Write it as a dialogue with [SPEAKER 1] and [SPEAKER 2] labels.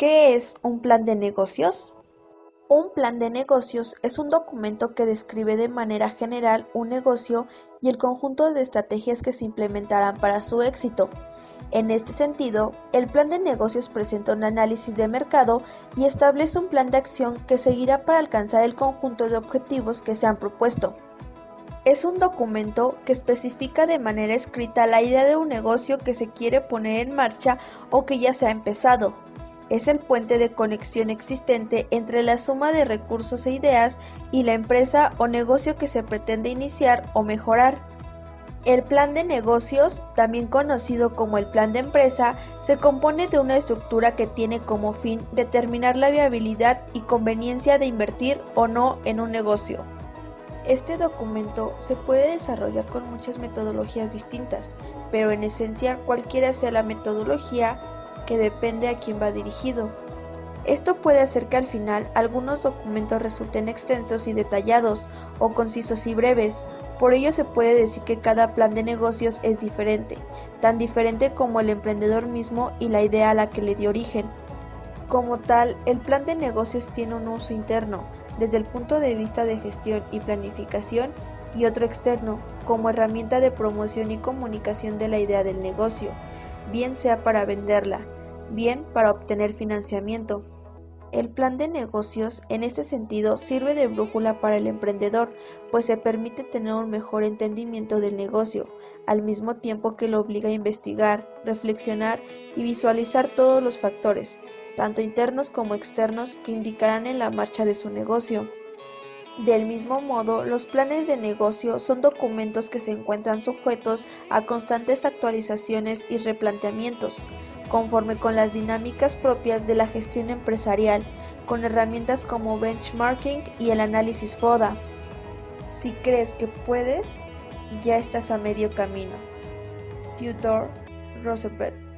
[SPEAKER 1] ¿Qué es un plan de negocios? Un plan de negocios es un documento que describe de manera general un negocio y el conjunto de estrategias que se implementarán para su éxito. En este sentido, el plan de negocios presenta un análisis de mercado y establece un plan de acción que seguirá para alcanzar el conjunto de objetivos que se han propuesto. Es un documento que especifica de manera escrita la idea de un negocio que se quiere poner en marcha o que ya se ha empezado, es el puente de conexión existente entre la suma de recursos e ideas y la empresa o negocio que se pretende iniciar o mejorar. El plan de negocios, también conocido como el plan de empresa, se compone de una estructura que tiene como fin determinar la viabilidad y conveniencia de invertir o no en un negocio. Este documento se puede desarrollar con muchas metodologías distintas, pero en esencia cualquiera sea la metodología, que depende a quién va dirigido. Esto puede hacer que al final algunos documentos resulten extensos y detallados o concisos y breves, por ello se puede decir que cada plan de negocios es diferente, tan diferente como el emprendedor mismo y la idea a la que le dio origen. Como tal, el plan de negocios tiene un uso interno, desde el punto de vista de gestión y planificación, y otro externo, como herramienta de promoción y comunicación de la idea del negocio bien sea para venderla, bien para obtener financiamiento. El plan de negocios en este sentido sirve de brújula para el emprendedor, pues se permite tener un mejor entendimiento del negocio, al mismo tiempo que lo obliga a investigar, reflexionar y visualizar todos los factores, tanto internos como externos, que indicarán en la marcha de su negocio. Del mismo modo, los planes de negocio son documentos que se encuentran sujetos a constantes actualizaciones y replanteamientos, conforme con las dinámicas propias de la gestión empresarial, con herramientas como benchmarking y el análisis FODA. Si crees que puedes, ya estás a medio camino. Tudor Roosevelt